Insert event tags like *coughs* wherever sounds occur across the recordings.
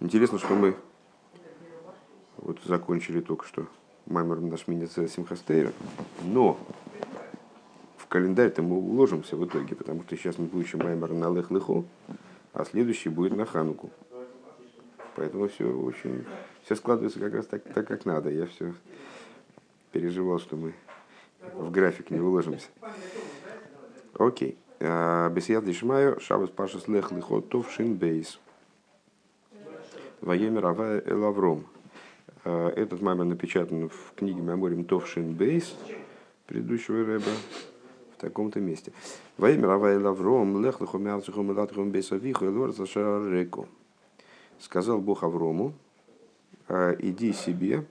Интересно, что мы вот закончили только что Маймер наш миница Симхастейра, но в календарь-то мы уложимся в итоге, потому что сейчас мы получим Маймер на Лех Лехо, а следующий будет на Хануку. Поэтому все очень, все складывается как раз так, так как надо. Я все переживал, что мы в график не уложимся. Окей. А, Бесияд Лишмаю, Шабас Пашас Лех Лихо, Тов Шин Бейс. Воемер Авая Элавром. А, этот маймер напечатан в книге Меморием Тов Шин Бейс предыдущего рэба в таком-то месте. Воемер Авая Элавром, Лех Лихо Мярциху Мелатриху Бейсавиху, Элор Зашареку. Сказал Бог Аврому, «А, иди себе,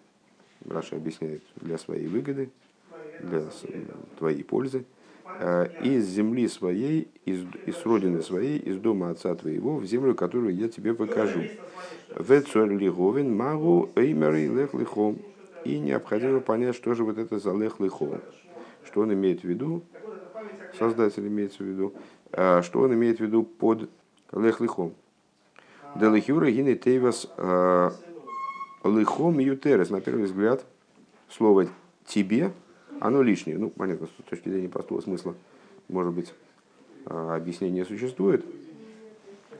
Раша объясняет, для своей выгоды, для твоей пользы, из земли своей, из, из родины своей, из дома отца твоего, в землю, которую я тебе покажу. Вецуэрлиговин магу эймери лех лихом. И необходимо понять, что же вот это за лех лихом. Что он имеет в виду, создатель имеется в виду, а, что он имеет в виду под лех лихом. Делихюра гины тейвас э, лихом ютерес. На первый взгляд, слово тебе, оно лишнее. Ну, понятно, с точки зрения простого смысла, может быть, э, объяснение существует.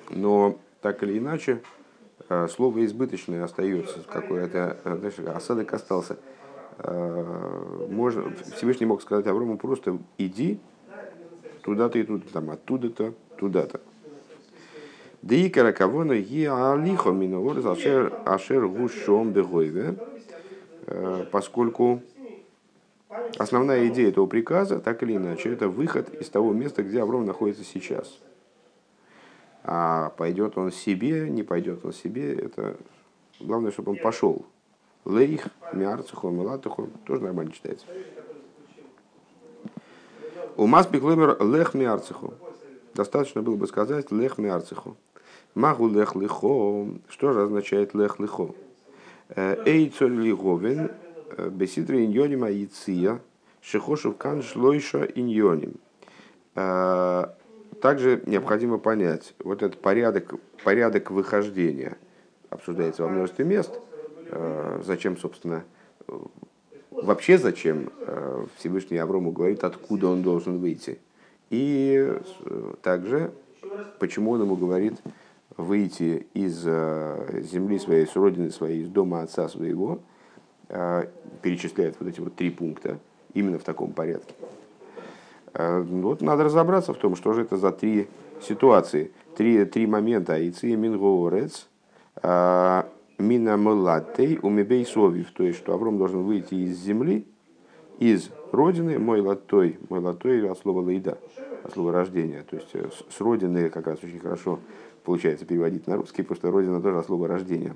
Но так или иначе, э, слово избыточное остается. Какой-то, знаешь, осадок остался. Можно, Всевышний мог сказать Аврому просто иди туда-то и туда, там оттуда-то, туда-то. Дикара кавона ги алихо миновор ашер гушом бегойве, поскольку основная идея этого приказа, так или иначе, это выход из того места, где Авром находится сейчас. А пойдет он себе, не пойдет он себе, это главное, чтобы он пошел. Лейх, миарциху, милатуху, тоже нормально читается. У Маспик лех миарциху. Достаточно было бы сказать лех миарциху. Магу лех лихо. Что же означает лех лихо? Э, эй цоль лиговен э, бесидра иньоним аиция шехошев кан шлойша иньоним. Э, также необходимо понять вот этот порядок, порядок выхождения. Обсуждается во множестве мест. Зачем, собственно, вообще зачем Всевышний Аврому говорит, откуда он должен выйти. И также, почему он ему говорит, выйти из э, земли своей, с родины своей, из дома отца своего, э, перечисляет вот эти вот три пункта, именно в таком порядке. Э, вот надо разобраться в том, что же это за три ситуации, три, три момента. Айци мингоорец, мина мулатей умебей совив, то есть, что Авром должен выйти из земли, из родины, мой латой, мой латой от слова лейда, от слова рождения, то есть с родины как раз очень хорошо получается переводить на русский, потому что родина тоже слово рождения.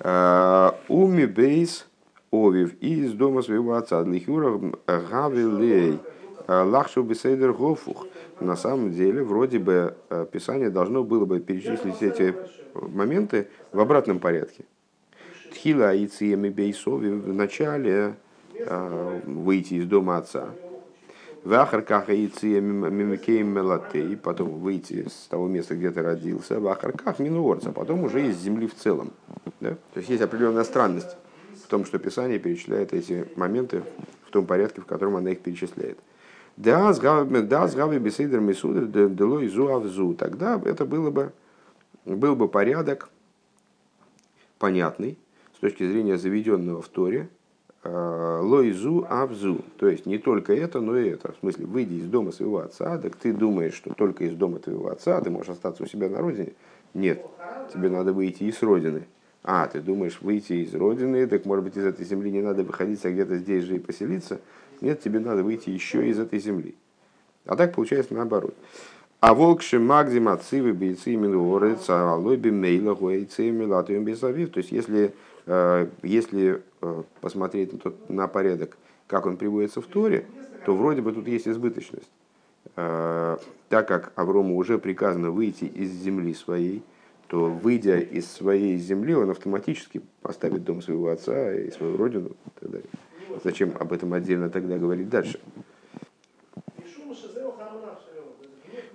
А, Уми бейс овив из дома своего отца. Длихюра гавилей а, лахшу бесейдер гофух. На самом деле, вроде бы, а, Писание должно было бы перечислить эти моменты в обратном порядке. Тхила и циеми бейсови в начале выйти из дома отца. Вахарках и мимикеем мелатей, потом выйти с того места, где ты родился, вахарках минуорца, потом уже из земли в целом. Да? То есть есть определенная странность в том, что Писание перечисляет эти моменты в том порядке, в котором оно их перечисляет. Да, с гави беседер мисудер делой зуавзу. Тогда это было бы, был бы порядок понятный с точки зрения заведенного в Торе, лойзу авзу. То есть не только это, но и это. В смысле, выйди из дома своего отца, так ты думаешь, что только из дома твоего отца ты можешь остаться у себя на родине. Нет, тебе надо выйти из родины. А, ты думаешь выйти из родины, так может быть из этой земли не надо выходить, а где-то здесь же и поселиться. Нет, тебе надо выйти еще из этой земли. А так получается наоборот. А волк шимагдим отцивы бейцы минуорец, а лойби мейла гуэйцы милатуем безавив. То есть если Э, если э, посмотреть на, тот, на порядок, как он приводится в Торе, то вроде бы тут есть избыточность. Э, так как Аврому уже приказано выйти из земли своей, то выйдя из своей земли, он автоматически поставит дом своего отца и свою родину и так далее. Зачем об этом отдельно тогда говорить дальше?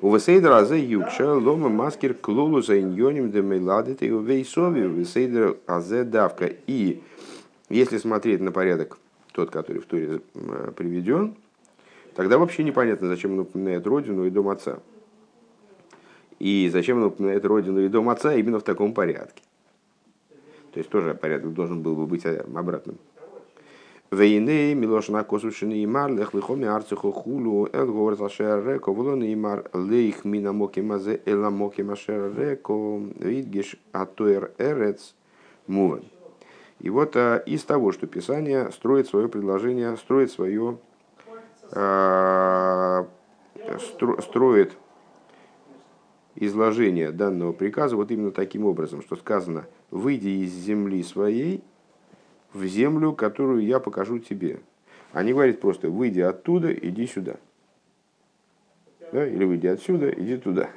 У Весейдер Азе Юкша Лома Маскер Клолу за Иньоним Демейладет и Вейсови Весейдер Азе Давка. И если смотреть на порядок, тот, который в Туре э, приведен, тогда вообще непонятно, зачем он упоминает родину и дом отца. И зачем он упоминает родину и дом отца именно в таком порядке. То есть тоже порядок должен был бы быть обратным. Вейны, Милошна Косушины и Мар, Лехлихоми Арциху Хулу, Эл говорит Ашер Реко, Волон и Мар, Лейх Мина Моки Мазе, Эла Моки Машер Реко, Видгиш Атуэр Эрец, Муван. И вот а, из того, что Писание строит свое предложение, строит свое, а, стро, строит изложение данного приказа вот именно таким образом, что сказано, выйди из земли своей в землю, которую я покажу тебе. А не говорит просто, выйди оттуда, иди сюда. Да? Или выйди отсюда, иди туда.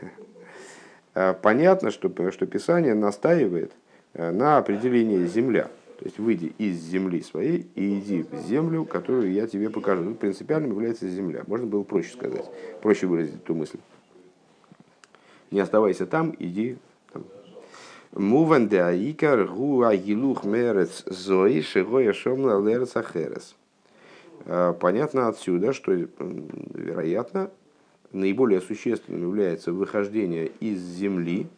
А понятно, что, что Писание настаивает на определении земля. То есть выйди из земли своей и иди в землю, которую я тебе покажу. Тут принципиальным является земля. Можно было проще сказать, проще выразить эту мысль. Не оставайся там, иди. А, понятно отсюда, что, вероятно, наиболее существенным является выхождение из земли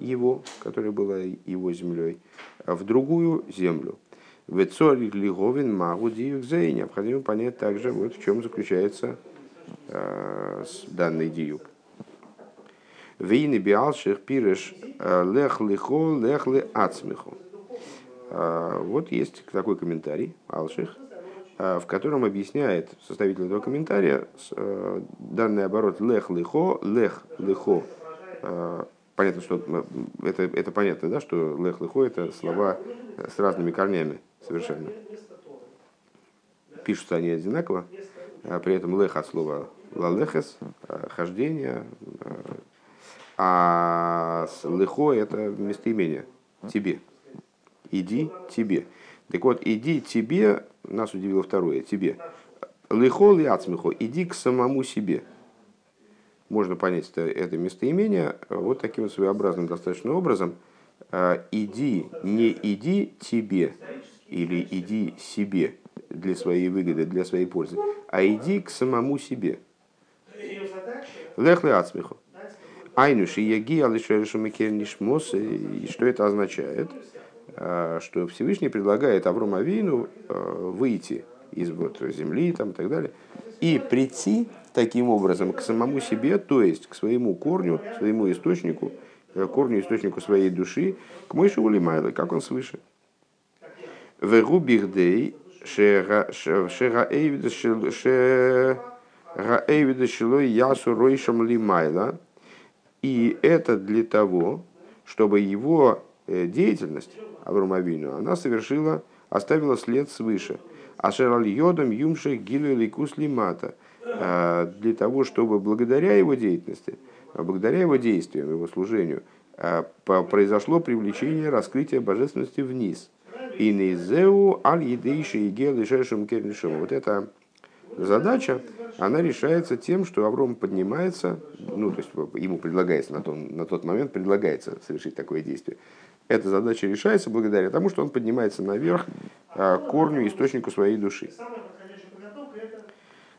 его, которая была его землей, в другую землю. Вецори лиговин магу диюкзей. Необходимо понять также, вот в чем заключается э, данный диюк. Вейны биалших пирыш э, лех лихо лех ли ацмиху. Э, вот есть такой комментарий Алших, э, в котором объясняет составитель этого комментария данный оборот лех лихо, лех лихо. Понятно, что это, это понятно, да, что лех лихо это слова с разными корнями совершенно. Пишутся они одинаково, при этом лех от слова лалехес, хождение, а лихо это местоимение тебе. Иди тебе. Так вот, иди тебе, нас удивило второе, тебе. Лихо ли ацмихо, иди к самому себе. Можно понять это, это местоимение вот таким своеобразным достаточно образом. А, иди, не иди тебе или иди себе для своей выгоды, для своей пользы, а иди к самому себе. Лех ли ацмихо. Айнуши яги алишершумикернишмос. И что это означает? А, что Всевышний предлагает Аврому Авину выйти из вот земли там, и так далее, и прийти таким образом к самому себе, то есть к своему корню, своему источнику, корню, источнику своей души, к Мойше Улимайле, как он свыше. Вегу бихдей шера эйвида шилой ясу ройшам лимайла – и это для того, чтобы его э, деятельность, Авромавину, она совершила, оставила след свыше. Ашераль йодом юмших гилю ликус лимата. Э, для того, чтобы благодаря его деятельности, благодаря его действиям, его служению, э, произошло привлечение раскрытия божественности вниз. И нейзеу аль едейши и гел и Вот это задача, она решается тем, что Авром поднимается, ну, то есть ему предлагается на, том, на тот момент предлагается совершить такое действие. Эта задача решается благодаря тому, что он поднимается наверх а, корню, источнику своей души.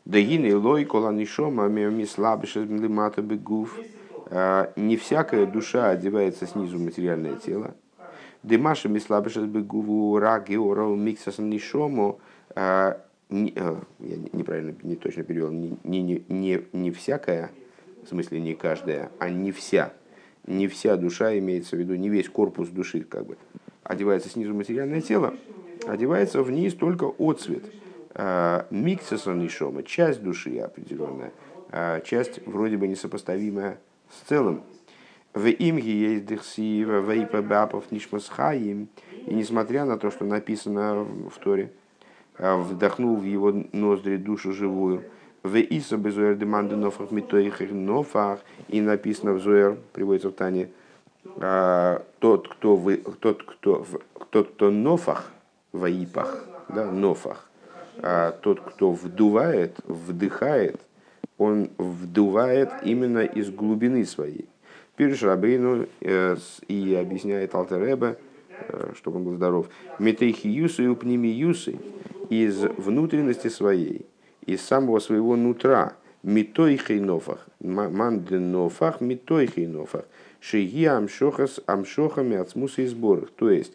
Дагины лой коланишома мислабишемлимата бегув. А, не всякая душа одевается снизу в материальное тело. Димаша мислабишес бегуву раги орал миксас нишому а, э, я неправильно, не точно перевел, не, не, не, не всякая, в смысле не каждая, а не вся. Не вся душа имеется в виду, не весь корпус души как бы. Одевается снизу материальное тело, одевается вниз только отцвет. А, Миксеса нишома, часть души определенная, а, часть вроде бы несопоставимая с целым. В имге есть дехсива, вейпа бапов нишмасхаим. И несмотря на то, что написано в Торе, а, вдохнул в его ноздри душу живую. В Иса безуэр деманды нофах митоихер нофах. И написано в Зуэр, приводится в Тане, а, тот, кто, вы, тот, кто, тот, кто нофах, в Аипах, да, нофах, а тот, кто вдувает, вдыхает, он вдувает именно из глубины своей. Пирш Рабейну и объясняет Алтереба, чтобы он был здоров, метейхи юсы и упними юсы из внутренности своей, из самого своего нутра, митой хейнофах, манденофах, митой хейнофах, шиги амшохас амшохами от смуса и сборах. То есть,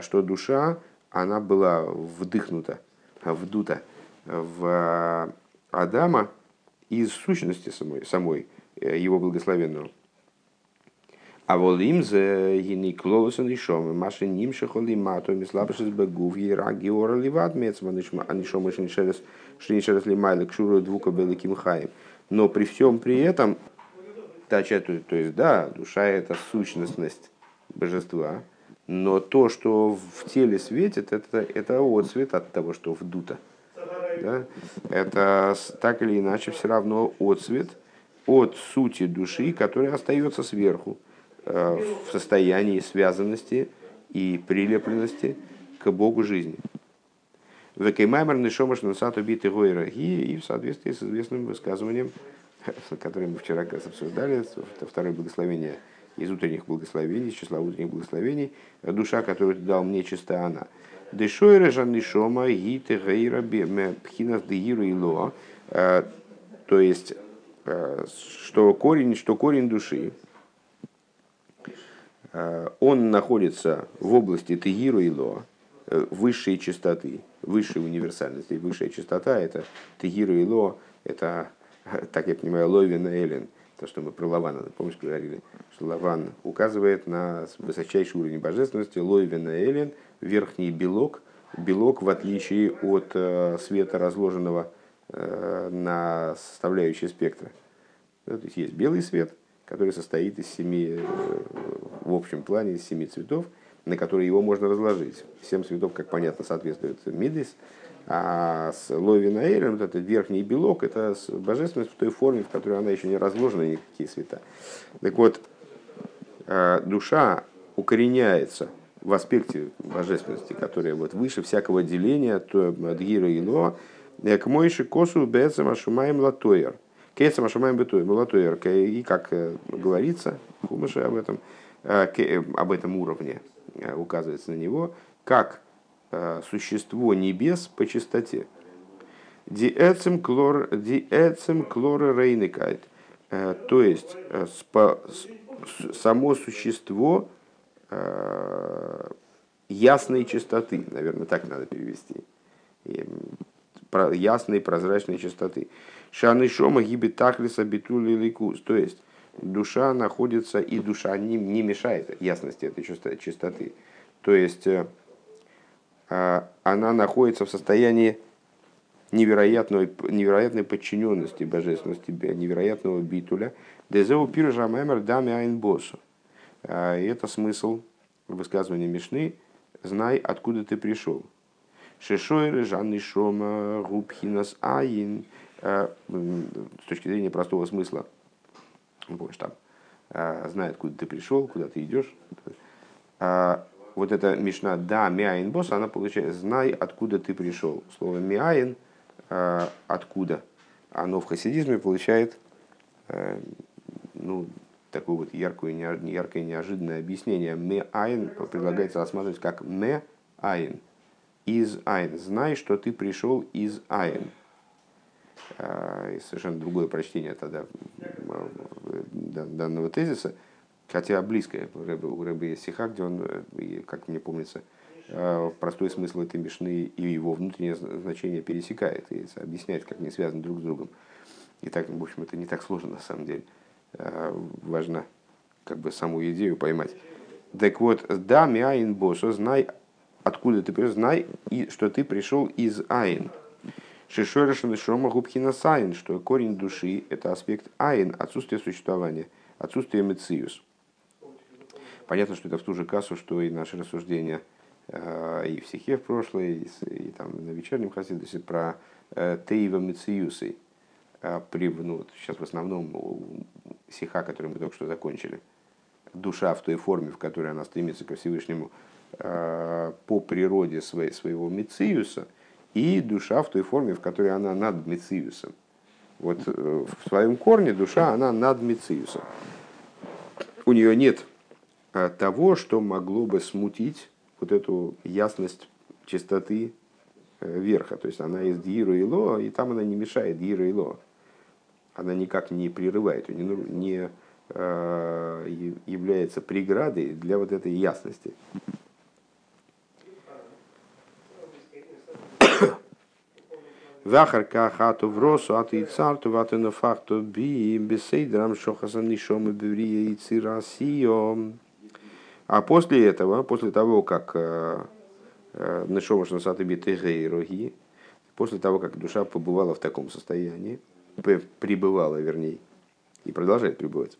что душа, она была вдыхнута, вдута в Адама из сущности самой, самой его благословенного. А волим за гини клолосан и шомы, маши ним шахоли мато, мислабашис бегув, ера геора ливат мецма, анишома шинишерес, шинишерес лимайла, кшуру двука беликим хаем. Но при всем при этом, то есть, да, душа это сущностность божества, но то, что в теле светит, это, это отцвет от того, что вдуто. Да? Это так или иначе все равно отцвет от сути души, которая остается сверху Э, в состоянии связанности и прилепленности к Богу жизни. Векеймаймер нишомаш насат убитый гойраги и в соответствии с известным высказыванием, *laughs* которое мы вчера как раз обсуждали, это второе благословение из утренних благословений, из числа утренних благословений, душа, которую ты дал мне, чиста она. Дешойра жаннишома гиты гейра пхинас дегиру и лоа, э, то есть, э, что корень, что корень души, Э, он находится в области Тегиру и Лоа, э, высшей частоты, высшей универсальности. Высшая частота – это Тегиру и Лоа, это, *laughs* так я понимаю, Ловин и Эллен, то, что мы про Лавана, помнишь, говорили, что Лаван указывает на высочайший уровень божественности, Ловин и Эллен, верхний белок, белок в отличие от э, света, разложенного на составляющие спектра. То есть есть белый свет, который состоит из семи в общем плане из семи цветов, на которые его можно разложить. Семь цветов, как понятно, соответствуют мидис, а с Ловина Эйлем, вот этот верхний белок, это божественность в той форме, в которой она еще не разложена, никакие цвета. Так вот, э, душа укореняется в аспекте божественности, которая вот выше всякого деления, то Адгира и Ло, к Мойши Косу Бецам Ашумаем Латоер. Кейцам Ашумаем Латоер. И как э, говорится, Хумыша об этом, Э, э, об этом уровне э, указывается на него, как существо небес по чистоте. Диэцем клор, диэцем клора рейникайт. То есть само существо ясной чистоты, наверное, так надо перевести. Ясной прозрачной чистоты. Шаны шома гибит тахлиса битули ликус. То есть душа находится, и душа не, не мешает ясности этой чистоты. То есть э, она находится в состоянии невероятной, невероятной подчиненности божественности, невероятного битуля. Дезеу пиржа мемер дами айнбосу. А, и это смысл высказывания Мишны «Знай, откуда ты пришел». Шишойры, Жанны Шома, Губхинас Аин. А, с точки зрения простого смысла – помнишь, там, а, знает, куда ты пришел, куда ты идешь. Вот эта мишна «да, миаин босс», она получает «знай, откуда ты пришел». Слово «миаин» а, «откуда». Оно в хасидизме получает ну, такое вот яркое, яркое неожиданное объяснение. «Меаин» предлагается рассматривать как «ме-айн», «из айн». «Знай, что ты пришел из айн». И совершенно другое прочтение тогда данного тезиса, хотя близкое. У Рэба есть стиха, где он, э, как мне помнится, э, простой смысл этой мешны и его внутреннее значение пересекает и объясняет, как они связаны друг с другом. И так, в общем, это не так сложно на самом деле. Э, важно как бы саму идею поймать. Так вот, да, миаин босо, знай, откуда ты пришел, знай, и, что ты пришел из айн. Шишорешен шома губхина сайн, что корень души – это аспект айн, отсутствие существования, отсутствие мециус. Понятно, что это в ту же кассу, что и наши рассуждения э, и в стихе в прошлой, и, и там на вечернем хасидусе про э, Тейва Мециюсы. Э, вот сейчас в основном стиха, который мы только что закончили. Душа в той форме, в которой она стремится ко Всевышнему по природе своей, своего Мециуса – и душа в той форме, в которой она над Мециусом. Вот э, в своем корне душа, она над Мециусом. У нее нет э, того, что могло бы смутить вот эту ясность чистоты э, верха. То есть она из Дьиру и Ло, и там она не мешает Дьиру и Ло. Она никак не прерывает, не, не является преградой для вот этой ясности. Вахар кахату в росу, а ты царту, а ты на факту би, бесейдрам шохаса нишом и беврия и цирасио. А после этого, после того, как э, э, Нишома Шнасаты Битегейроги, после того, как душа побывала в таком состоянии, пребывала, вернее, и продолжает пребывать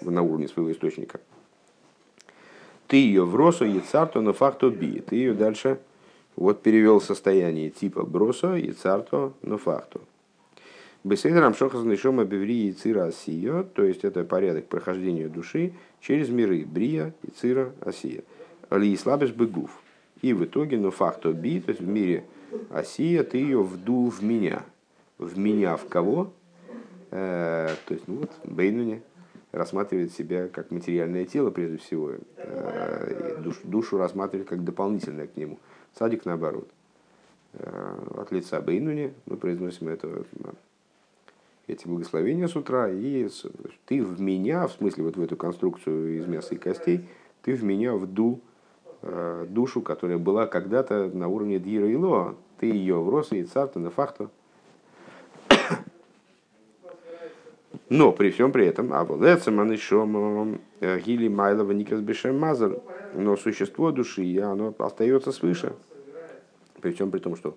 на уровне своего источника, ты ее в росу и царту на факту би, ты ее дальше вот перевел состояние типа бросо и царто но факту. Беседрам шохас нишома беври и цира асия, то есть это порядок прохождения души через миры брия и цира асия. Ли слабеш бегув. И в итоге, но факто би, то есть в мире асия, ты ее вдул в меня. В меня в кого? Э, то есть, ну вот, Бейнуне рассматривает себя как материальное тело, прежде всего, э, душ, душу рассматривает как дополнительное к нему. Садик наоборот. Э, от лица Бейнуни мы произносим это, эти благословения с утра, и ты в меня, в смысле вот в эту конструкцию из мяса и костей, ты в меня вдул э, душу, которая была когда-то на уровне Дира и Лоа, ты ее в Роса и Царта на факту. Но при всем при этом, а это манышом э, гили майлова никас бешем но существо души, оно остается свыше. Причем при том, что,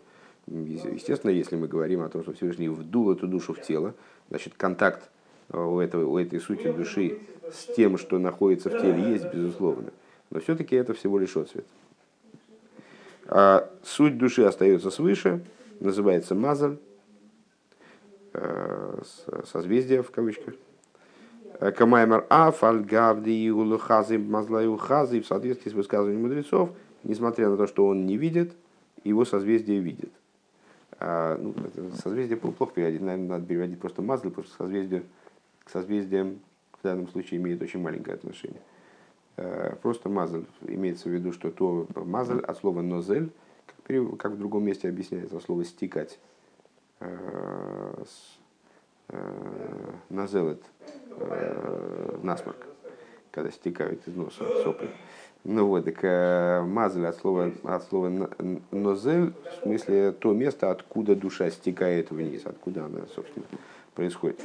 естественно, если мы говорим о том, что Всевышний вдул эту душу в тело, значит, контакт э, у, этого, у этой сути души с тем, что находится в теле, есть, безусловно. Но все-таки это всего лишь отцвет. А суть души остается свыше, называется мазаль, э, созвездие в кавычках. Камаймар Аф, Аль-Гавди, Улухази, Мазлаю-Хази, в соответствии с высказыванием мудрецов, несмотря на то, что он не видит, его созвездие видит. А, ну, созвездие плохо переводить, наверное, надо переводить просто Мазлы, потому что созвездие, к созвездиям в данном случае имеет очень маленькое отношение. А, просто Мазль имеется в виду, что то Мазль от слова нозель, как, в другом месте объясняется, от слова стекать. А, назелет насморк, когда стекают из носа сопли. Ну вот, так э, мазель от слова, от слова нозель, в смысле то место, откуда душа стекает вниз, откуда она, собственно, происходит.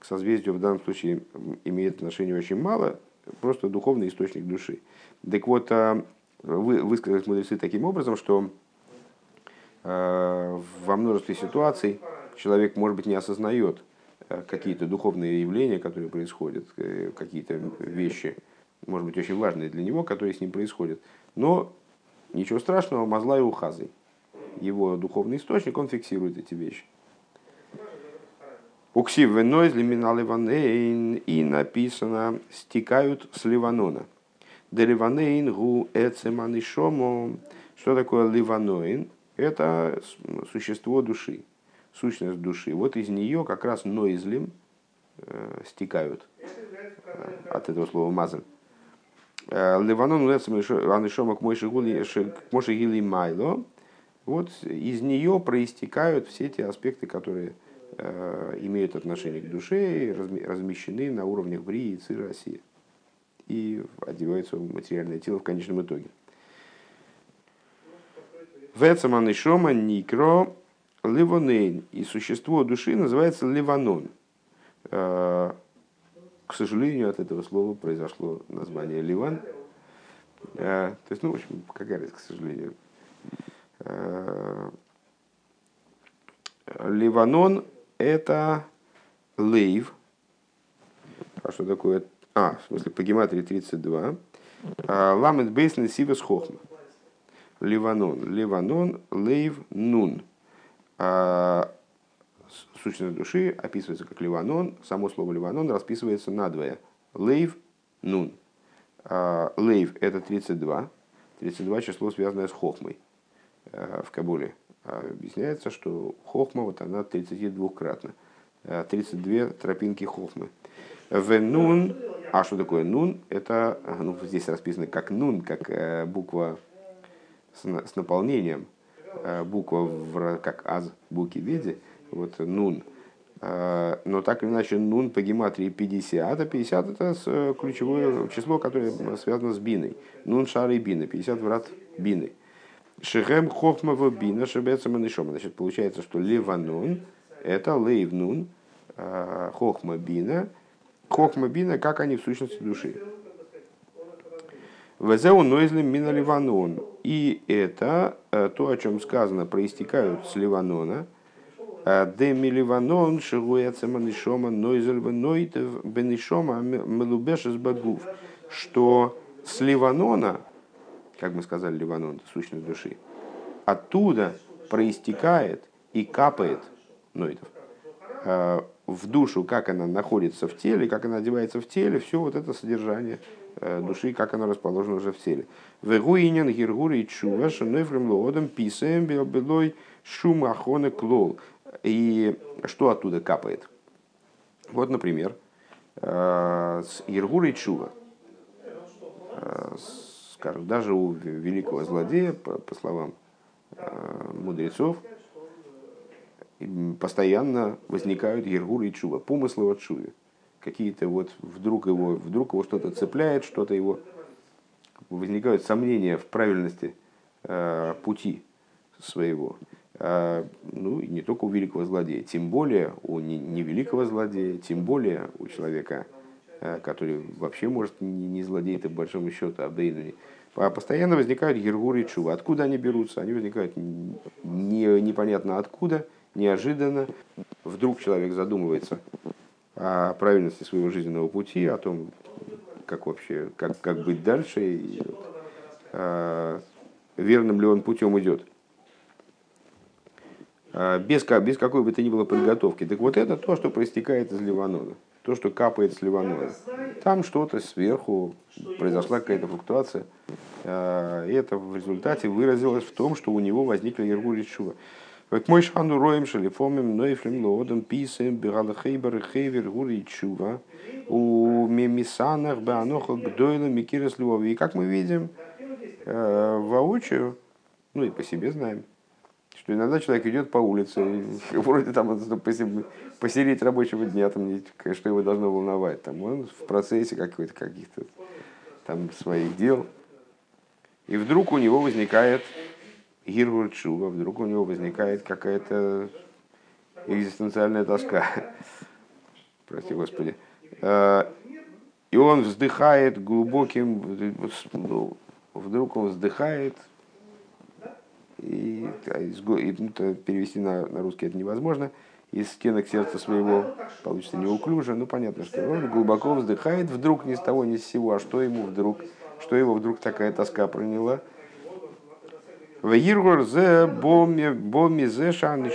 К созвездию в данном случае имеет отношение очень мало, просто духовный источник души. Так вот, э, вы, высказались мудрецы таким образом, что э, во множестве ситуаций человек, может быть, не осознает какие-то духовные явления, которые происходят, какие-то вещи, может быть, очень важные для него, которые с ним происходят. Но ничего страшного, Мазла и Ухазы. Его духовный источник, он фиксирует эти вещи. Уксив венойз лиминал и написано стекают с Ливанона. Де Ливанейн гу эцеманишому. Что такое Ливаноин? Это существо души сущность души. Вот из нее как раз нойзлим э, стекают э, от этого слова мазан. Э, Ливанон анишома к Мойши Гили Майло. Вот из нее проистекают все те аспекты, которые э, имеют отношение к душе и размещены на уровнях Брии и России. И одеваются в материальное тело в конечном итоге. Вецаман Шома Никро Ливонейн. И существо души называется Ливанон. К сожалению, от этого слова произошло название Ливан. Э, то есть, ну, в общем, какая разница, к сожалению. Э, Ливанон – это лейв. А что такое? А, в смысле, по гематрии 32. Ламет бейсен сивас хохма. Ливанон. Ливанон, лейв, нун. А, сущность души описывается как Ливанон. Само слово Ливанон расписывается надвое. Лейв, нун. А, лейв – это 32. 32 число, связанное с хохмой а, в Кабуле. объясняется, что хохма вот она 32-кратна. 32 тропинки хохмы. В нун, а что такое нун? Это, ну, здесь расписано как нун, как буква с, наполнением, буква в, как аз буки веди, вот нун – Э, но так или иначе нун по гематрии 50, а 50 это э, ключевое число, которое связано с биной. Нун шары бина, 50 врат бины. Шехем хохмава бина шебеца манишома. Значит, получается, что леванун это лейв нун, э, хохма бина, хохма бина, как они в сущности души. Везеу нойзли мина ливанон. И это то, о чем сказано, проистекают с ливанона – Деми Ливанон, Шигуэца Манишома, Нойзель Нойтев, Бенишома, Мелубеш из Багув, что с Ливанона, как мы сказали, Ливанон, сущность души, оттуда проистекает и капает Нойтов в душу, как она находится в теле, как она одевается в теле, все вот это содержание души, как она расположена уже в теле. Вегуинен, Гиргур и Чува, Шанойфрем Лоодом, Писаем, Белбелой, Шум Ахоне Клол. И что оттуда капает? Вот, например, э, с Иргура и Чува. Э, скажем, даже у великого злодея, по, по словам э, мудрецов, постоянно возникают Ергур и Чува, помыслы от Чуве. Какие-то вот вдруг его, вдруг его что-то цепляет, что-то его возникают сомнения в правильности пути своего. А, ну, и не только у великого злодея, тем более у невеликого злодея, тем более у человека, а, который вообще может не злодей, по большому счету, Абдейну. Постоянно возникают гергуры и чува. Откуда они берутся? Они возникают не, непонятно откуда, неожиданно. Вдруг человек задумывается о правильности своего жизненного пути, о том, как вообще, как, как быть дальше, и, э, верным ли он путем идет. А, без, без какой бы то ни было подготовки. Так вот это то, что проистекает из Ливанона, то, что капает с Ливанона. Там что-то сверху произошла какая-то флуктуация, а, и это в результате выразилось в том, что у него возникли Ергури Чува. Как мой шану роем шалифомим, нойфлем лоодом, писем, бирала хейбер, хейвер, гури чува, у мемисанах, беанохах, гдойла, микирас И как мы видим, а, воочию, ну и по себе знаем, что иногда человек идет по улице, и *laughs* вроде там посередине рабочего дня, там, что его должно волновать, там, он в процессе каких-то каких-то там своих дел, и вдруг у него возникает Гиргур вдруг у него возникает какая-то экзистенциальная тоска, *laughs* прости господи, а, и он вздыхает глубоким, ну, вдруг он вздыхает и, и ну, перевести на, на русский это невозможно, из стенок сердца своего получится неуклюже, ну понятно, что он глубоко вздыхает вдруг ни с того ни с сего, а что ему вдруг, что его вдруг такая тоска проняла. Вегиргор зе боми зе шан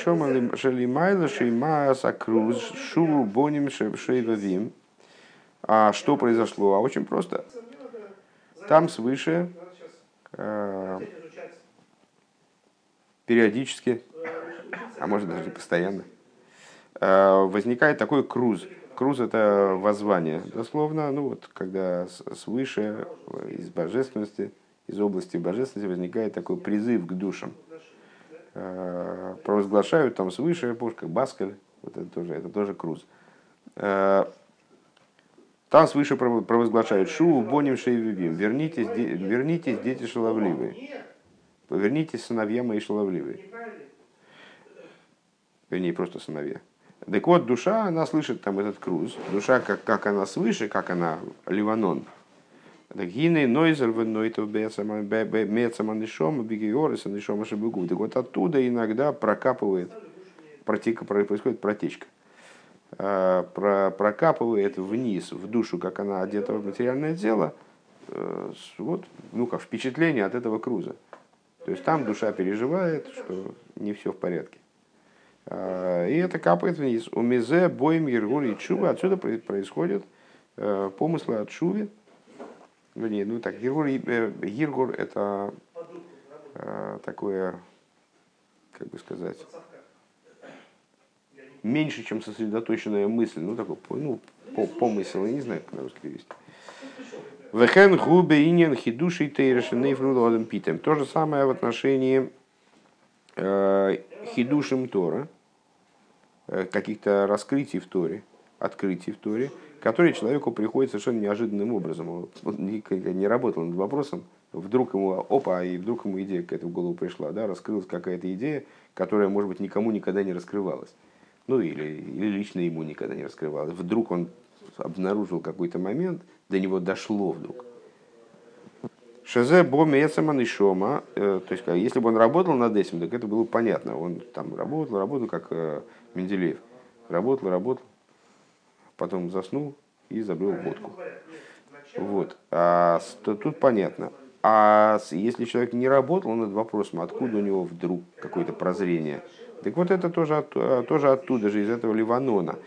шалимайла шейма сакруз шу боним шейвавим. А что произошло? А очень просто. Там свыше э, периодически, а может даже постоянно, э, возникает такой круз. Круз – это воззвание. Дословно, ну вот, когда свыше, из божественности, из области божественности возникает такой призыв к душам. Э, провозглашают там свыше, пушка, баскаль, вот это тоже, это тоже круз. Э, там свыше провозглашают Шу, Боним, Шейвивим. Вернитесь, вернитесь, дети шаловливые. Повернитесь, сыновья мои шаловливые. Вернее, просто сыновья. Так вот, душа, она слышит там этот круз. Душа, как, как она свыше, как она ливанон. Так гины нойзер в нойтов мецаманишом, бигиорис, анишом ашабугу. Так вот оттуда иногда прокапывает, протека, происходит протечка. А, про, прокапывает вниз, в душу, как она одета в материальное тело, э, вот, ну, как впечатление от этого круза. То есть там душа переживает, что не все в порядке. А, и это капает вниз. У мизе, боем, ергур и чува. Отсюда происходят э, помыслы от чуве. Вернее, ну так, ергур, ергур это э, такое, как бы сказать, меньше, чем сосредоточенная мысль, ну такой, ну, помысел, я не знаю, как на русский перевести. Вехен губе иньян хидуши тейрешеней фрудодом питем. То же самое в отношении э, хидушим Тора, э, каких-то раскрытий в Торе, открытий в Торе, которые человеку приходят совершенно неожиданным образом. Он не, не работал над вопросом, вдруг ему, опа, и вдруг ему идея какая-то в голову пришла, да, раскрылась какая-то идея, которая, может быть, никому никогда не раскрывалась. Ну, или, или лично ему никогда не раскрывалась. Вдруг он обнаружил какой-то момент, до него дошло вдруг. Шезе бомецаман и шома, э, то есть если бы он работал над этим, так это было понятно. Он там работал, работал, как э, Менделеев. Работал, работал, потом заснул и забыл водку. Вот. А тут понятно. А если человек не работал над вопросом, откуда у него вдруг какое-то прозрение, так вот это тоже, тоже оттуда же, из этого Ливанона.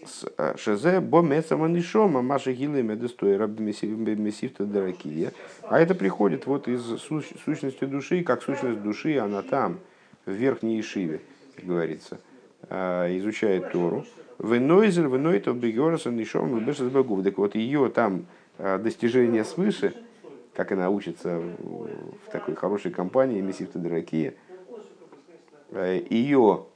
Э, Э, Шезе бо мецаманишома маша медестоя месифта даракия. А это приходит вот из сущности души, как сущность души, она там, в верхней Ишиве, как говорится, э, изучает Тору. Венойзель, венойто бегораса нишом богов. Так вот ее там э, достижение свыше, как она учится в такой хорошей компании Месифта Даракия, ее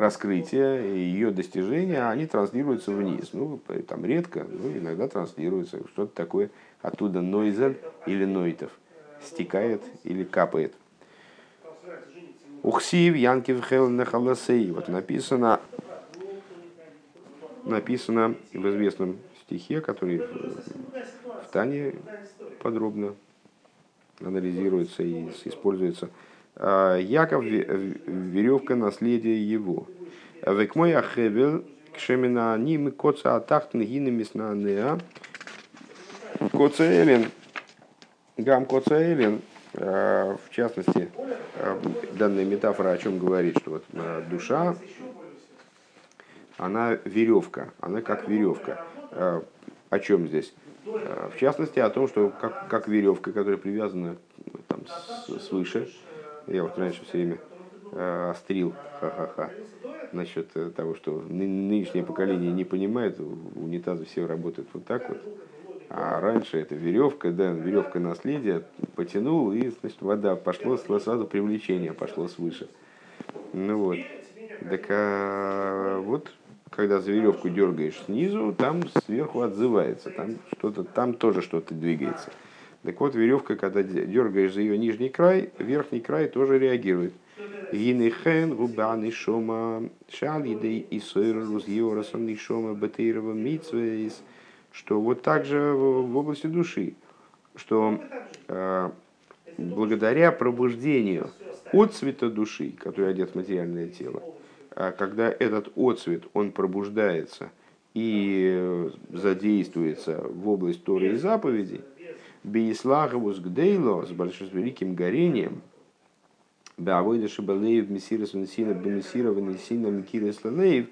раскрытия, ее достижения, они транслируются вниз. Ну, там редко, но иногда транслируются. Что-то такое оттуда нойзель или нойтов стекает или капает. Ухсив Янкив Хелна Халасей. Вот написано, написано в известном стихе, который в Тане подробно анализируется и используется – Яков веревка наследия его. Век мой ахевел кшемина ним коца атахтн гинами снанеа. Коца элен. Гам коца элен. А, в частности, а, данная метафора о чем говорит, что вот душа, она веревка, она как веревка. О чем здесь? В частности, о том, что как, как веревка, которая привязана там, свыше, я вот раньше все время э, острил, ха-ха-ха, насчет э, того, что нынешнее поколение не понимает, унитазы все работают вот так вот. А раньше это веревка, да, веревка наследия, потянул, и, значит, вода пошло, сразу привлечение пошло свыше. Ну вот. Так а, вот, когда за веревку дергаешь снизу, там сверху отзывается, там что-то, там тоже что-то двигается. Так вот, веревка, когда дергаешь за ее нижний край, верхний край тоже реагирует. Гинехен, губаны, шома, шалидей и сойрус, йорасон, шома, батейрова, митсвейс, что вот так же в области души, что э, благодаря пробуждению от цвета души, который одет в материальное тело, а когда этот отцвет, он пробуждается и задействуется в область Торы и заповедей, Бейслаговус гдейло с большим великим горением, Беавойда Шабалеев, Мессирас Венесина, Бемесира Венесина, Микирис Лалеев,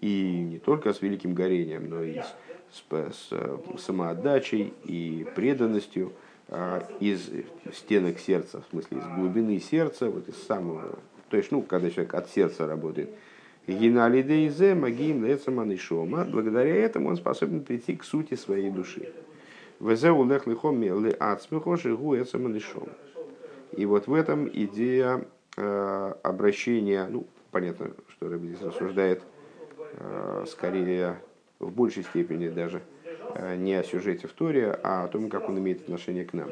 и не только с великим горением, но и с, с, с самоотдачей и преданностью а, из стенок сердца, в смысле из глубины сердца, вот из самого, то есть, ну, когда человек от сердца работает, Гиналидейзе, Магим, Лецаманишома, благодаря этому он способен прийти к сути своей души. Везеу лех лихом ли ацмихо шигу эцаманишом. И вот в этом идея э, обращения, ну, понятно, что Рэбби здесь рассуждает э, скорее в большей степени даже э, не о сюжете в Торе, а о том, как он имеет отношение к нам.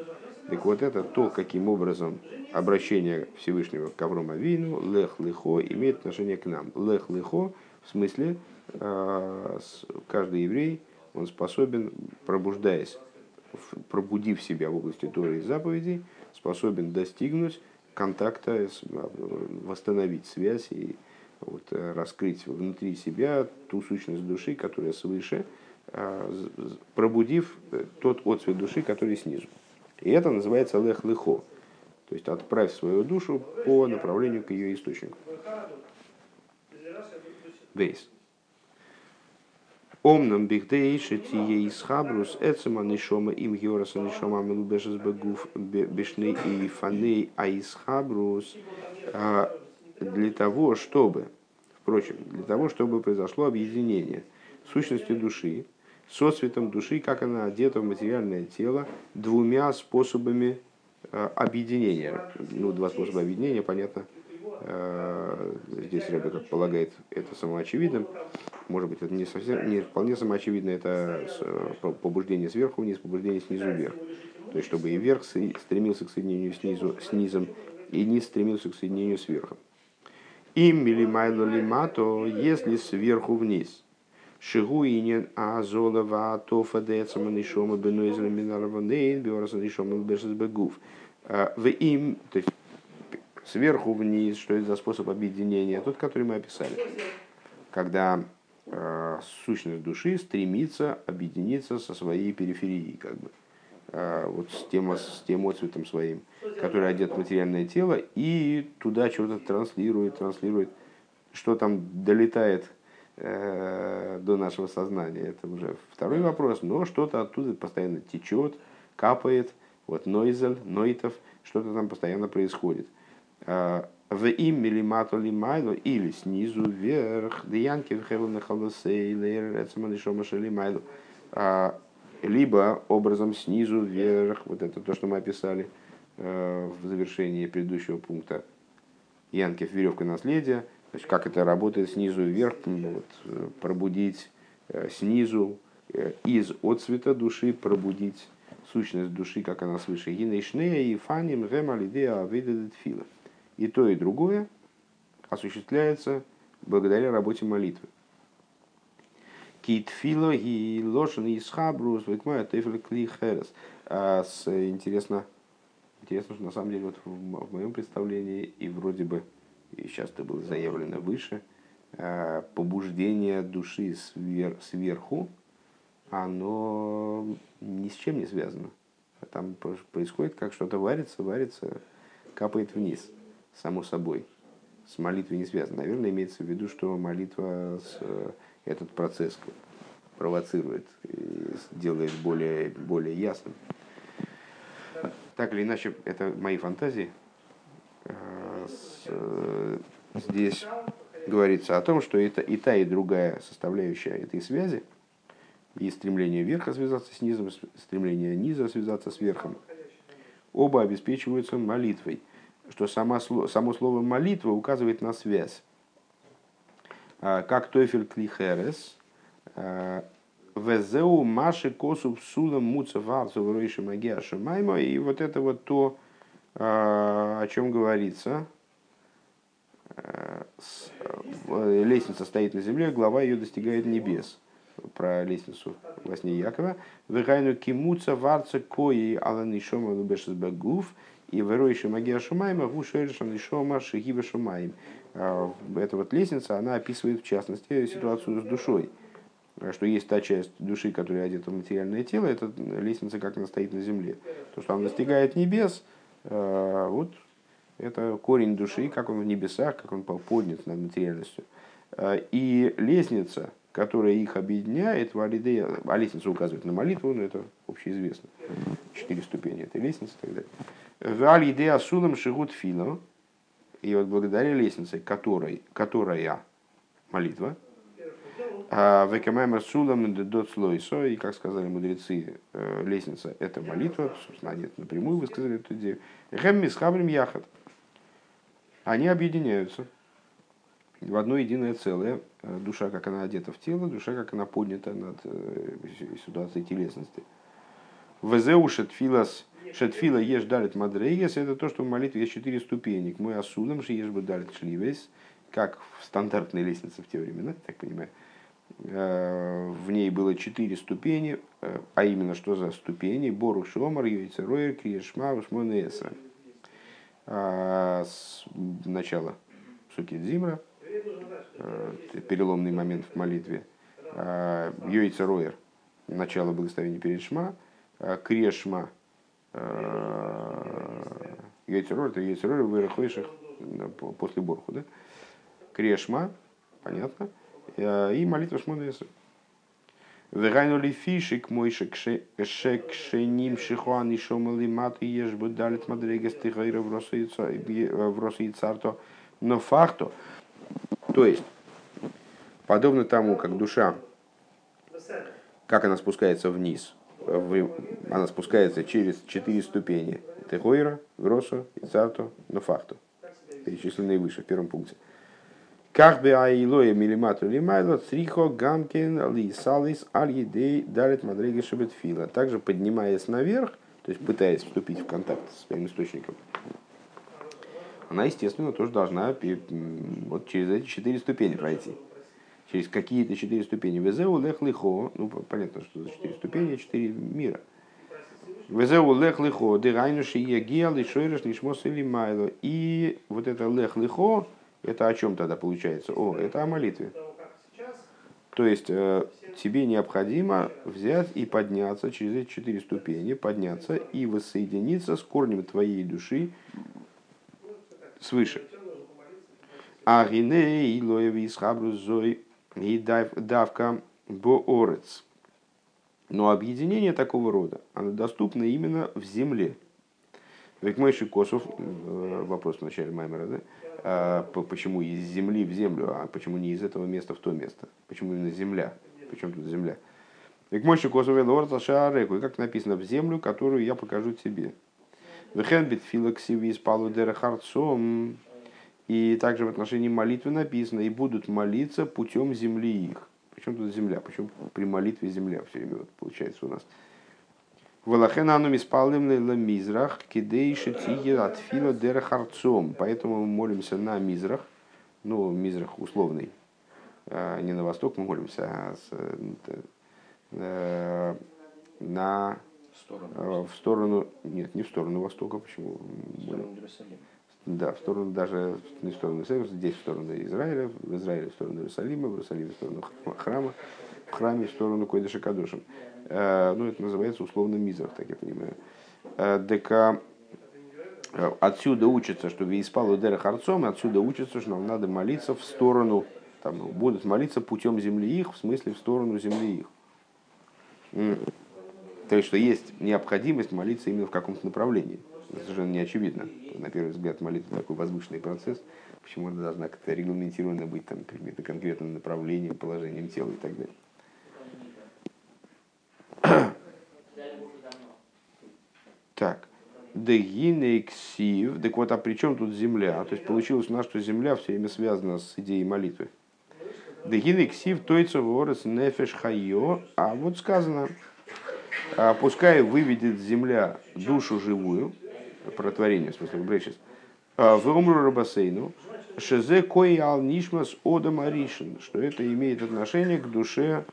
Так вот это то, каким образом обращение Всевышнего к Аврому Авину, лех лихо, имеет отношение к нам. Лех лихо, в смысле, каждый еврей, он способен, пробуждаясь пробудив себя в области Торы и заповедей, способен достигнуть контакта, восстановить связь и вот, раскрыть внутри себя ту сущность души, которая свыше, а, пробудив э, тот отцвет души, который снизу. И это называется лех-лехо, то есть отправь свою душу по направлению к ее источнику. Вейс. Омнам бихдейши тие из хабрус эцема нишома им геораса нишома милубешес бегуф бешней и фаней а из хабрус а, для того, чтобы, впрочем, для того, чтобы произошло объединение сущности души со цветом души, как она одета в материальное тело, двумя способами а, объединения. Ну, два способа объединения, понятно, а, здесь Рэбе, как полагает, это самоочевидным. Может быть, это не, совсем, не вполне самоочевидно, это побуждение сверху вниз, побуждение снизу вверх. То есть, чтобы и вверх стремился к соединению снизу, с низом, и низ стремился к соединению с верхом. Им или майло лима, то если сверху вниз. Шигу инин азолова тофа децама нишома бенуизля минарванейн биораса нишома бешесбегув. А, в им, то есть сверху вниз, что это за способ объединения, тот, который мы описали. Когда э, сущность души стремится объединиться со своей периферией, как бы. А, вот с тем, с тем отцветом своим, который одет в материальное тело, и туда что-то транслирует, транслирует, что там долетает э, до нашего сознания. Это уже второй вопрос, но что-то оттуда постоянно течет, капает, вот нойзель, нойтов, что-то там постоянно происходит. А, в им милимату лимайло или снизу вверх, деянки в хевелна халосей, лейр, лимайло либо образом снизу вверх, вот это то, что мы описали э, в завершении предыдущего пункта, Янкев веревка наследия, то есть как это работает снизу вверх, вот, э, пробудить э, снизу из отцвета души, пробудить сущность души, как она свыше. Гинейшнея и фаним гемалидея авидедет фила. И то, и другое осуществляется благодаря работе молитвы. Китфило и лошен и схабрус, векмая тефель клихерес. Интересно, интересно, что на самом деле вот в, в моем представлении и вроде бы и сейчас это было заявлено выше, а, побуждение души свер, сверху, оно ни с чем не связано. Там происходит, как что-то варится, варится, капает вниз, само собой. С молитвой не связано. Наверное, имеется в виду, что молитва с этот процесс провоцирует делает более, более ясным. Так или иначе, это мои фантазии. Э, э, здесь говорится о том, что это и та, и другая составляющая этой связи, и стремление верха связаться с низом, стремление низа связаться с верхом, оба обеспечиваются молитвой, что сама, само слово молитва указывает на связь. А, как Тойфель Клихерес, а, Везеу Маши Косу Сулам Муцеварцу Вройши Магия Шамайма. И вот это вот то, а, о чем говорится. Лестница стоит на земле, глава ее достигает небес. Про лестницу во сне Якова. Вегайну кимуца варца кои аланишома лубешесбагуф. И веройши магия шумайма гушершан шома шигиба шумайм. А, эта вот лестница, она описывает в частности ситуацию с душой. Что есть та часть души, которая одета в материальное тело, это лестница, как она стоит на земле. То, что она достигает небес, а, вот это корень души, как он в небесах, как он поднят над материальностью. А, и лестница, которая их объединяет, валидея, а лестница указывает на молитву, но это общеизвестно. Четыре ступени этой лестницы и так далее. Валидея сулам шигут фило, и вот благодаря лестнице, которой, которая молитва, а Векамаймер Сулам Дот Слойсо, и как сказали мудрецы, э, лестница это молитва, собственно, они напрямую высказали эту идею. Гемми с Яхат. Они объединяются в одно единое целое. Э, душа, как она одета в тело, душа, как она поднята над э, ситуацией телесности. Везеушет филас Шетфила ешь далит мадрейгес, это то, что в молитве есть четыре ступени. К мой асудам же ешь бы далит шливес, как в стандартной лестнице в те времена, так понимаю. Э, в ней было четыре ступени, а именно что за ступени? Бору Шомар, Йойцероер, Криешма, Ушмонеса. А, начало Сукит Зимра, э, переломный момент в молитве. А, Йойцероер, начало благословения перед Шма, а, Крешма, Яйцерор, это яйцерор вырахойших после Борху, да? Крешма, понятно, и молитва Шмонеса. Вегайнули фишик мой шекшеним шихуан и шомали маты ешь бы далит мадрегес тихайра в России царто. Но факту, то есть, подобно тому, как душа, как она спускается вниз, она спускается через четыре ступени. Техойра, Гросо, Ицарто, Нофахто. Перечисленные выше, в первом пункте. Как бы аилоя милимату лимайло, црихо, гамкин, ли салис, аль едей, дарит мадреги. Также поднимаясь наверх, то есть пытаясь вступить в контакт с своим источником, она, естественно, тоже должна вот через эти четыре ступени пройти. Через какие-то четыре ступени. Везеу лех лихо, ну понятно, что за четыре ступени, четыре мира. Везеу лех лихо, дырайнуши егел, и шойреш, нишмос или майло. И вот это лех лихо, это о чем тогда получается? О, это о молитве. То есть э, тебе необходимо взять и подняться через эти четыре ступени, подняться и воссоединиться с корнем твоей души свыше. Агине и лоеви зой и давка боорец. Но объединение такого рода, оно доступно именно в земле. Ведь Мойши Косов, э, вопрос в начале Маймера, да? А, почему из земли в землю, а почему не из этого места в то место? Почему именно земля? Почему тут земля? Ведь Мойши Косов Шаареку, как написано, в землю, которую я покажу тебе. Вехенбит филоксиви из палудера харцом. И также в отношении молитвы написано, и будут молиться путем земли их. Почему тут земля? Почему при молитве земля все время вот получается у нас? Валахен ану миспалим на мизрах, кидейши тиги от фила дера харцом. Поэтому мы молимся на мизрах, ну, мизрах условный. А, не на восток мы молимся, а с, э, на в сторону, нет, не в сторону востока, почему? В сторону Иерусалима. Да, в сторону даже не в сторону Иерусалима, здесь в сторону Израиля, в Израиле в сторону Иерусалима, в Иерусалиме в сторону храма, в храме в сторону Койдыша Кадушем. Э, ну, это называется условно мизрах, так я понимаю. ДК э, отсюда учится, что Вейспал Дера Харцом, отсюда учится, что нам надо молиться в сторону, там, будут молиться путем земли их, в смысле в сторону земли их. То есть, что есть необходимость молиться именно в каком-то направлении. Это совершенно не очевидно. На первый взгляд, молитва такой возвышенный процесс. Почему она должна как-то регламентирована быть там, каким-то конкретным направлением, положением тела и так далее. *clears throat* Так. Дегинексив. Так вот, а при чем тут земля? То есть получилось у нас, что земля все время связана с идеей молитвы. Дегинексив тойца ворос нефеш хайо. А вот сказано, «А пускай выведет земля душу живую, про творение, в смысле, Брейшис, «А в умру рабасейну, шезе кой ал нишмас одам аришин, что это имеет отношение к душе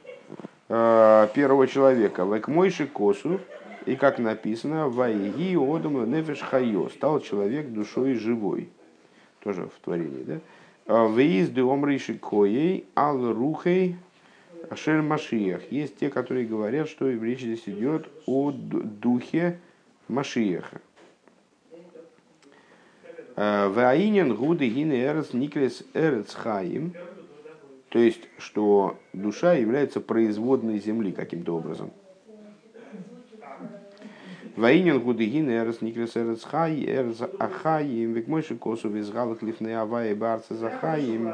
э, первого человека. Век мойши косу, и как написано, вайги одам нефеш хайо, стал человек душой живой. Тоже в творении, да? «А Выезды омриши коей ал рухей Ашер Машиях. Есть те, которые говорят, что речь здесь идет о духе Машиеха. Э, Ваинен гуды гины эрц никлес эрц хаим. То есть, что душа является производной земли каким-то образом. Ваинен гуды гины эрц никлес эрц хай эрц ахаим. Век мойши косу визгалах лифней авай барца захаим.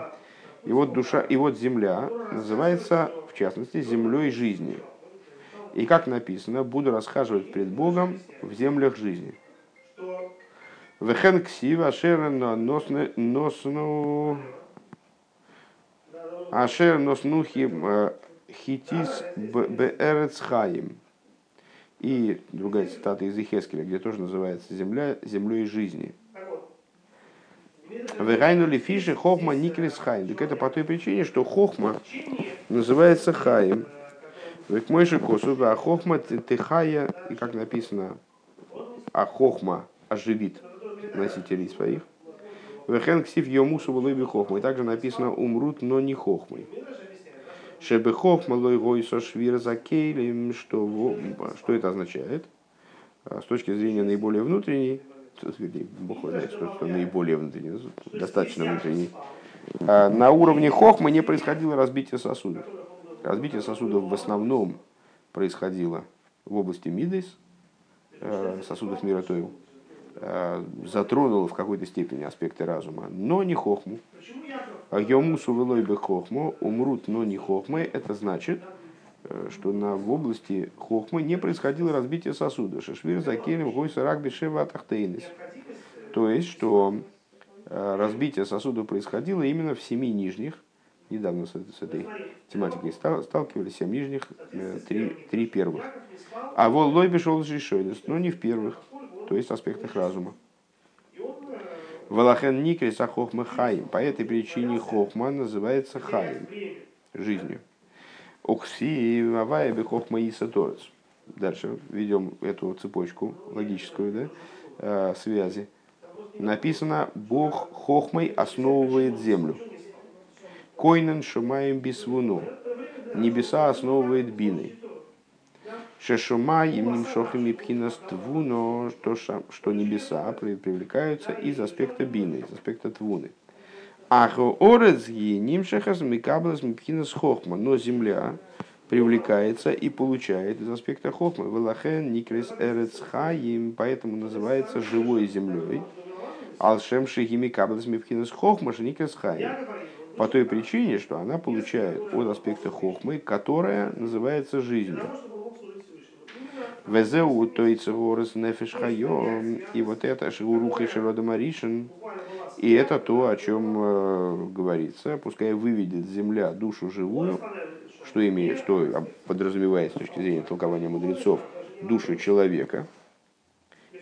И вот душа, и вот земля называется в частности, землей жизни. И как написано, буду расхаживать пред Богом в землях жизни. Вехен ксива ашер носну ашер носнухи э, хитис беэрецхаим. И другая цитата из Ихескеля, где тоже называется земля землей жизни. Вегайнули фиши хохма никрис хайм. Так это по той причине, что хохма называется хаим. Ведь мой же косу, а хохма тыхая, и как написано, а хохма оживит носителей своих. Вехен ксив йомусу вылыби хохма. И также написано умрут, но не хохмой. Шебе хохма лой гойсо швир за кейлем, что, что это означает? С точки зрения наиболее внутренней, Бог знает, что, что наиболее внутренний, достаточно внутренний. А на уровне хохмы не происходило разбитие сосудов. Разбитие сосудов в основном происходило в области Мидейс, э, сосудов мира Тойл, э, затронуло в какой-то степени аспекты разума, но не хохму. Йомусу велой бы хохму, умрут, но не хохмы, это значит, что на, в области хохмы не происходило разбитие сосуда. Шашвир закелем гойса рак бешева атахтейнис. То есть, что разбитие сосудов происходило именно в семи нижних, недавно с, с этой тематикой сталкивались, семь нижних, э, три, три первых. А вот лой пришел решойдес, но не в первых, то есть аспектах разума. Валахен Никриса Хохма Хаим. По этой причине Хохма называется Хаим, жизнью. Окси Вавая Хохма Иса Торец. Дальше ведем эту цепочку логическую да, э, связи. Написано, Бог Хохмой основывает землю. Койнен шумаем бисвуну. Небеса основывает биной. Шешумай им нимшохами пхинас твуно, что, что небеса привлекаются из аспекта бины, из аспекта твуны. Ахо орец ги нимшахас микаблас мипхинас хохма. Но земля привлекается и получает из аспекта хохма. Велахен никрес эрец хаим, поэтому называется живой землей. Алшем шигими каблас мипхинас хохма, никрес хаим по той причине, что она получает от аспекта хохмы, которая называется жизнью. Везеу тойцеворес нефеш хайом. И вот это шиуруха и широда. И это то, о чем э, говорится. Пускай выведет земля душу живую, что имеет, что подразумевает с точки зрения толкования мудрецов душу человека,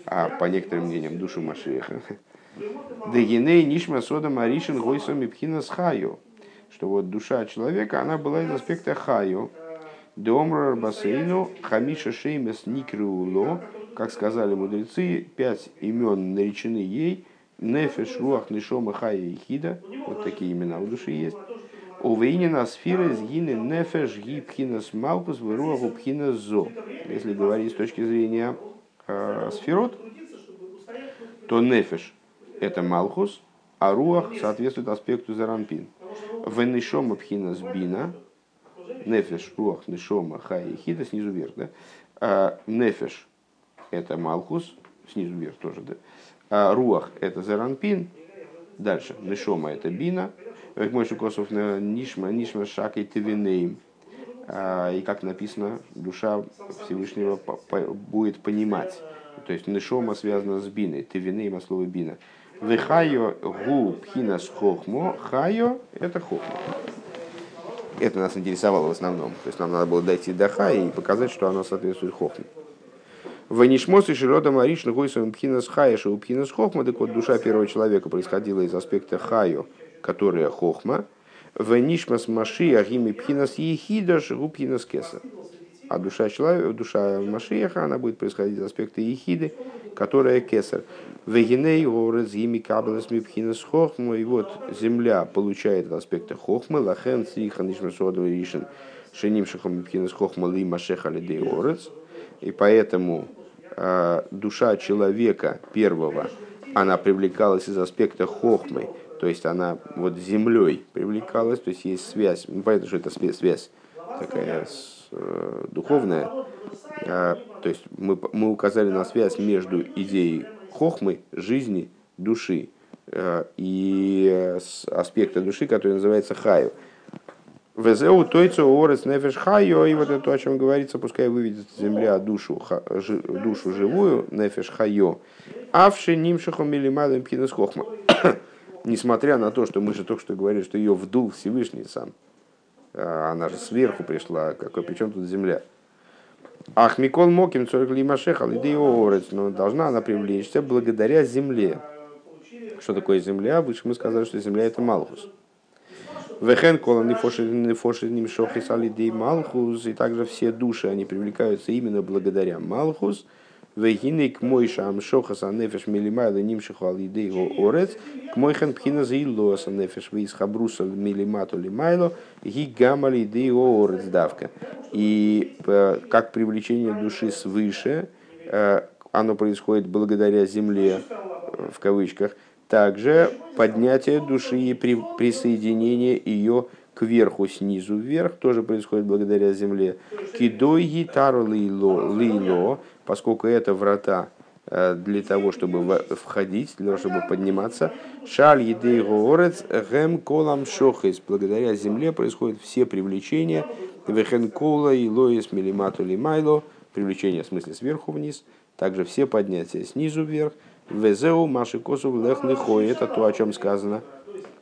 а по некоторым мнениям душу Машеха, Дегиней нишма сода маришин гойсом мипхина с хаю. Что вот душа человека, она была из аспекта хаю. Домрар басейну хамиша шеймес никриуло. Как сказали мудрецы, пять имен наречены ей. Нефеш, руах, нишома, хая и хида. Вот такие имена у души есть. Увейнина сфера сгины нефеш ги пхинас малкус выруаху пхинас зо. Если говорить с точки зрения э, сферот, то нефеш это Малхус, а Руах соответствует аспекту Заранпин. Венешома пхина сбина, нефеш, руах, нешома, хай и хида, снизу вверх, да? А, нефеш – это Малхус, снизу вверх тоже, да? А руах – это Заранпин, дальше, нешома – это бина, как мой Шукосов на нишма, нишма шак и тевинейм. А, и как написано, душа Всевышнего будет понимать. То есть нешома связана с биной, тевинейм от слова бина. Вехайо гу пхинас хохмо, хайо – это хохмо. Это нас интересовало в основном. То есть нам надо было дойти до хая и показать, что оно соответствует хохме. Ванишмос и широда мариш нагойсом пхинас хая, что пхинас хохма, так вот душа первого человека происходила из аспекта хайо, которая хохма. Ванишмас маши агими пхинас ехида, шигу пхинас кеса. А душа человека, душа Машиеха, она будет происходить из аспекта ехиды, которая кесар. Вегиней город зими кабелес мипхинес хохма. И вот земля получает аспекты хохмы. Лахен сиха нишмасоду ришен шеним шахом мипхинес хохма ли машеха лидей орец. И поэтому э, душа человека первого, она привлекалась из аспекта хохмы, то есть она вот землей привлекалась, то есть есть связь, ну, понятно, что это связь такая э, духовная, а, то есть мы, мы указали на связь между идеей хохмы, жизни, души э, и аспекта души, который называется хаю. Везеу тойцу орес нефеш хайо, и вот это то, о чем говорится, пускай выведет земля душу, ха, жи, душу живую, нефеш хайо, авши нимшихом милимадом пхинес хохма. *coughs* Несмотря на то, что мы же только что говорили, что ее вдул Всевышний сам, а она же сверху пришла, какой, причем тут земля. Ах, Микол Моким Цорик Лимашеха, Лидиорец, но должна она привлечься благодаря земле. Что такое земля? Выше мы сказали, что земля это Малхус. Вехен нефоши ним шохис алидей Малхус, и также все души, они привлекаются именно благодаря Малхус. Вегины к мой шам шохас анефеш милимайла нимшиху алидей го орец, к мой хан пхина заилос анефеш вейс хабруса милимату лимайло, ги гамма алидей го орец давка. И э, как привлечение души свыше, э, оно происходит благодаря земле, э, в кавычках, также поднятие души и при, присоединение ее кверху, снизу вверх, тоже происходит благодаря земле. Кидой гитару лило, лило, поскольку это врата э, для того, чтобы входить, для того, чтобы подниматься. Шаль едей горец гем колам шохис. Благодаря земле происходят все привлечения. Вехен кола и лоис милимату лимайло. Привлечение в смысле сверху вниз. Также все поднятия снизу вверх. Везеу маши косу лех лихо. Это то, о чем сказано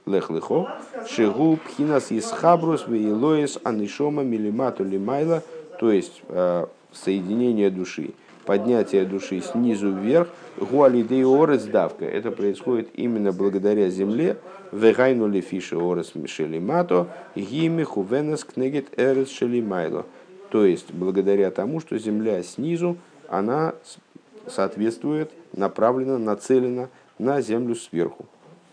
лех лихо, шигу пхинас из хабрус веилоис анишома милимату лимайла, то есть э, соединение души, поднятие души снизу вверх, гуалидей орес давка. Это происходит именно благодаря земле, вегайну лефиши орес шелимато, гими хувенес кнегет эрес шелимайло. То есть благодаря тому, что земля снизу, она соответствует, направлена, нацелена на землю сверху.